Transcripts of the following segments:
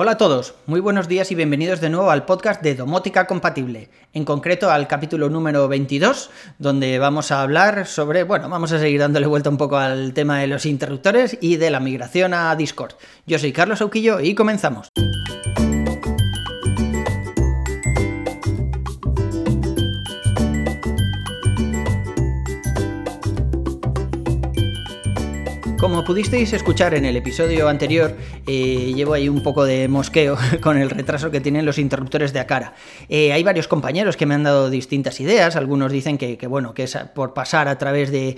Hola a todos, muy buenos días y bienvenidos de nuevo al podcast de Domótica Compatible, en concreto al capítulo número 22, donde vamos a hablar sobre, bueno, vamos a seguir dándole vuelta un poco al tema de los interruptores y de la migración a Discord. Yo soy Carlos Auquillo y comenzamos. Como pudisteis escuchar en el episodio anterior, eh, llevo ahí un poco de mosqueo con el retraso que tienen los interruptores de Acara. Eh, hay varios compañeros que me han dado distintas ideas. Algunos dicen que, bueno, que es por pasar a través de,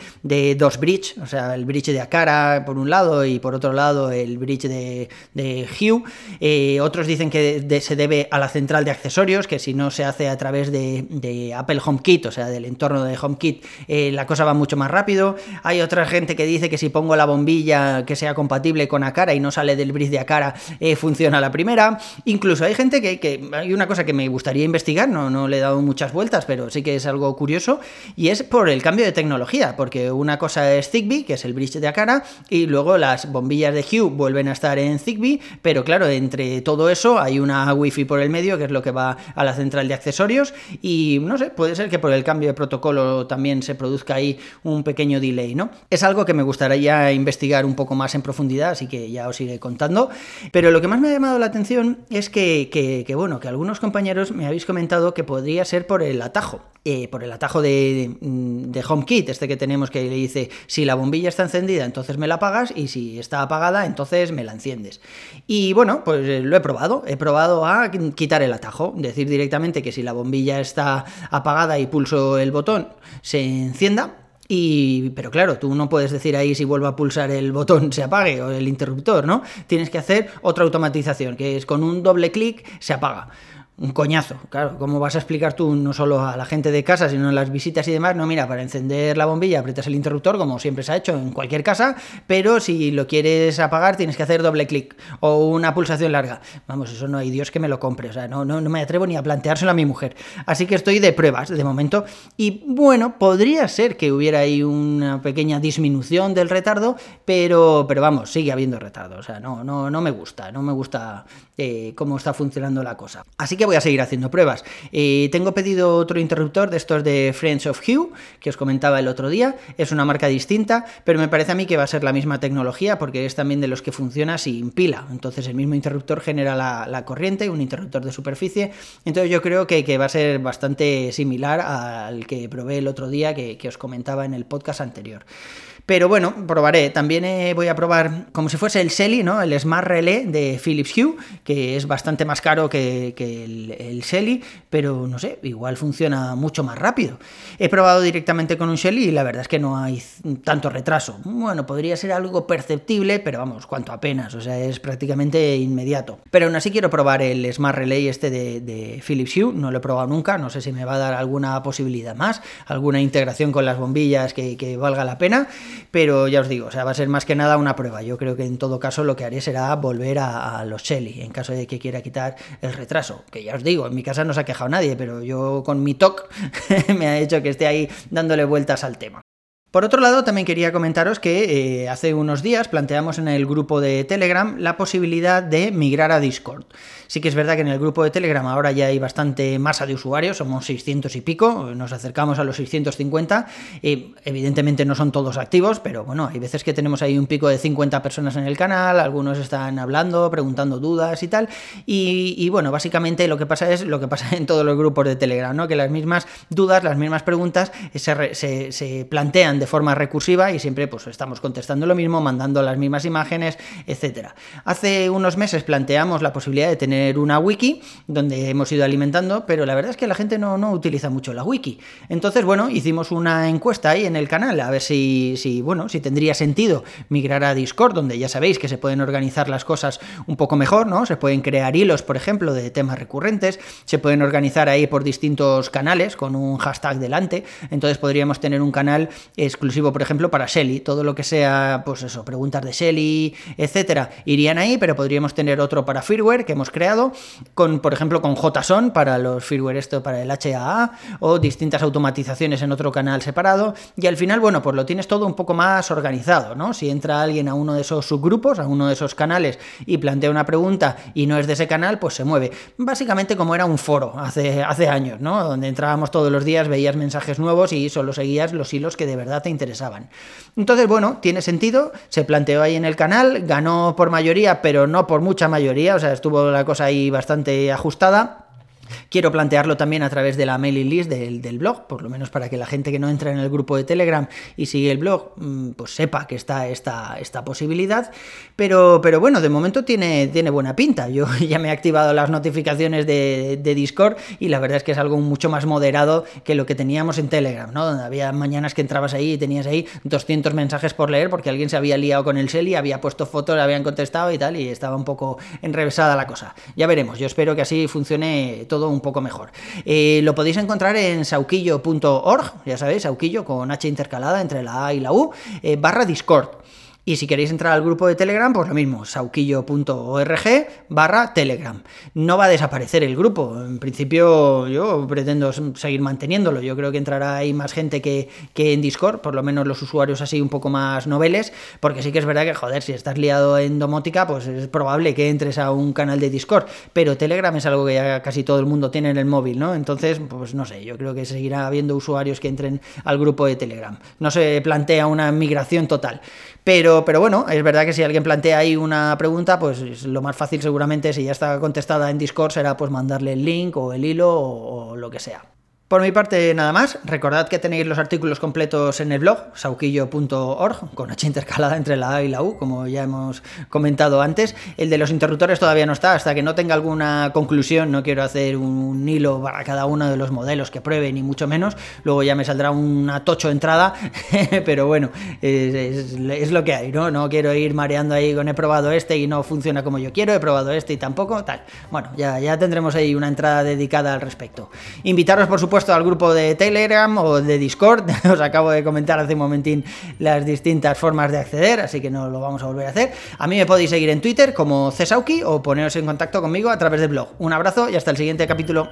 dos bridge, o sea, el bridge de Acara por un lado y por otro lado el bridge de, de Hue. Eh, otros dicen que se debe a la central de accesorios, que si no se hace a través de, Apple HomeKit, o sea, del entorno de HomeKit, la cosa va mucho más rápido. Hay otra gente que dice que si pongo la bombilla que sea compatible con Acara y no sale del bridge de Acara, eh, funciona la primera. Incluso hay gente que, hay una cosa que me gustaría investigar, no, no le he dado muchas vueltas, pero sí que es algo curioso, y es por el cambio de tecnología, porque una cosa es Zigbee, que es el bridge de Acara, y luego las bombillas de Hue vuelven a estar en Zigbee, pero claro, entre todo eso hay una Wi-Fi por el medio, que es lo que va a la central de accesorios, y no sé, puede ser que por el cambio de protocolo también se produzca ahí un pequeño delay, ¿no? Es algo que me gustaría investigar un poco más en profundidad, así que ya os iré contando. Pero lo que más me ha llamado la atención es que, bueno, que algunos compañeros me habéis comentado que podría ser por el atajo. Eh, por el atajo de, de, HomeKit, este que tenemos que le dice, si la bombilla está encendida, entonces me la apagas, y si está apagada, entonces me la enciendes. Y bueno, pues eh, lo he probado, he probado a quitar el atajo, decir directamente que si la bombilla está apagada y pulso el botón, se encienda, y, pero claro, tú no puedes decir ahí si vuelvo a pulsar el botón se apague o el interruptor, ¿no? Tienes que hacer otra automatización, que es con un doble clic se apaga un coñazo. Claro, ¿cómo vas a explicar tú no solo a la gente de casa, sino en las visitas y demás? No, mira, para encender la bombilla aprietas el interruptor, como siempre se ha hecho en cualquier casa, pero si lo quieres apagar tienes que hacer doble clic o una pulsación larga. Vamos, eso no hay Dios que me lo compre, o sea, no, no, no me atrevo ni a planteárselo a mi mujer. Así que estoy de pruebas de momento. Y bueno, podría ser que hubiera ahí una pequeña disminución del retardo, pero, pero vamos, sigue habiendo retardo. O sea, no, no, no me gusta, no me gusta eh, cómo está funcionando la cosa. Así que voy a seguir haciendo pruebas. Eh, tengo pedido otro interruptor de estos de Friends of Hue, que os comentaba el otro día. Es una marca distinta, pero me parece a mí que va a ser la misma tecnología porque es también de los que funciona sin pila. Entonces el mismo interruptor genera la, corriente, un interruptor de superficie. Entonces yo creo que, va a ser bastante similar al que probé el otro día que, que os comentaba en el podcast anterior. Pero bueno, probaré. También eh, voy a probar como si fuese el Shelly, ¿no? El Smart Relay de Philips Hue, que es bastante más caro que, el, el Shelly, pero no sé, igual funciona mucho más rápido. He probado directamente con un Shelly y la verdad es que no hay tanto retraso. Bueno, podría ser algo perceptible, pero vamos, cuanto apenas, o sea, es prácticamente inmediato. Pero aún así quiero probar el Smart Relay este de, Philips Hue, no lo he probado nunca, no sé si me va a dar alguna posibilidad más, alguna integración con las bombillas que, valga la pena pero ya os digo, o sea, va a ser más que nada una prueba. Yo creo que en todo caso lo que haré será volver a, los Shelly, en caso de que quiera quitar el retraso. Que ya os digo, en mi casa no se ha quejado nadie, pero yo con mi TOC me ha hecho que esté ahí dándole vueltas al tema. Por otro lado, también quería comentaros que eh, hace unos días planteamos en el grupo de Telegram la posibilidad de migrar a Discord. Sí que es verdad que en el grupo de Telegram ahora ya hay bastante masa de usuarios, somos 600 y pico, nos acercamos a los 650. y evidentemente no son todos activos, pero bueno, hay veces que tenemos ahí un pico de 50 personas en el canal, algunos están hablando, preguntando dudas y tal. Y, bueno, básicamente lo que pasa es lo que pasa en todos los grupos de Telegram, ¿no? Que las mismas dudas, las mismas preguntas se, se plantean de forma recursiva y siempre pues estamos contestando lo mismo, mandando las mismas imágenes, etcétera. Hace unos meses planteamos la posibilidad de tener una wiki donde hemos ido alimentando, pero la verdad es que la gente no, no utiliza mucho la wiki. Entonces, bueno, hicimos una encuesta ahí en el canal a ver si, si, bueno, si tendría sentido migrar a Discord, donde ya sabéis que se pueden organizar las cosas un poco mejor, ¿no? Se pueden crear hilos, por ejemplo, de temas recurrentes, se pueden organizar ahí por distintos canales con un hashtag delante, entonces podríamos tener un canal exclusivo, por ejemplo, para Shelly. Todo lo que sea, pues eso, preguntas de Shelly, etcétera, irían ahí, pero podríamos tener otro para firmware que hemos creado, con, por ejemplo, con JSON para los firmware esto para el HAA, o distintas automatizaciones en otro canal separado. Y al final, bueno, pues lo tienes todo un poco más organizado, ¿no? Si entra alguien a uno de esos subgrupos, a uno de esos canales y plantea una pregunta y no es de ese canal, pues se mueve. Básicamente como era un foro hace, hace años, ¿no? Donde entrábamos todos los días, veías mensajes nuevos y solo seguías los hilos que de verdad te interesaban. Entonces, bueno, tiene sentido, se planteó ahí en el canal, ganó por mayoría, pero no por mucha mayoría, o sea, estuvo la cosa ahí bastante ajustada. Quiero plantearlo también a través de la mailing list del, blog, por lo menos para que la gente que no entra en el grupo de Telegram y sigue el blog, mm, pues sepa que está esta, esta posibilidad. Pero, pero bueno, de momento tiene, tiene buena pinta. Yo ya me he activado las notificaciones de, Discord y la verdad es que es algo mucho más moderado que lo que teníamos en Telegram, ¿no? Donde había mañanas que entrabas ahí y tenías ahí 200 mensajes por leer porque alguien se había liado con el Selly, había puesto fotos, le habían contestado y tal, y estaba un poco enrevesada la cosa. Ya veremos, yo espero que así funcione todo un poco mejor. Eh, lo podéis encontrar en sauquillo.org, ya sabéis, sauquillo con H intercalada entre la A y la U, eh, barra Discord. Y si queréis entrar al grupo de Telegram, pues lo mismo, sauquillo.org barra Telegram. No va a desaparecer el grupo. En principio yo pretendo seguir manteniéndolo. Yo creo que entrará ahí más gente que, que en Discord, por lo menos los usuarios así un poco más noveles, porque sí que es verdad que, joder, si estás liado en domótica, pues es probable que entres a un canal de Discord. Pero Telegram es algo que ya casi todo el mundo tiene en el móvil, ¿no? Entonces, pues no sé, yo creo que seguirá habiendo usuarios que entren al grupo de Telegram. No se plantea una migración total. Pero, pero bueno, es verdad que si alguien plantea ahí una pregunta, pues lo más fácil seguramente, si ya está contestada en Discord, será pues mandarle el link o el hilo o lo que sea. Por mi parte, nada más. Recordad que tenéis los artículos completos en el blog, sauquillo.org, con H intercalada entre la A y la U, como ya hemos comentado antes. El de los interruptores todavía no está, hasta que no tenga alguna conclusión. No quiero hacer un hilo para cada uno de los modelos que pruebe, ni mucho menos. Luego ya me saldrá una tocho entrada, pero bueno, es, lo que hay, ¿no? No quiero ir mareando ahí con he probado este y no funciona como yo quiero, he probado este y tampoco, tal. Bueno, ya, ya tendremos ahí una entrada dedicada al respecto. Invitaros, por supuesto, al grupo de Telegram o de Discord. Os acabo de comentar hace un momentín las distintas formas de acceder, así que no lo vamos a volver a hacer. A mí me podéis seguir en Twitter como Cesauki o poneros en contacto conmigo a través del blog. Un abrazo y hasta el siguiente capítulo.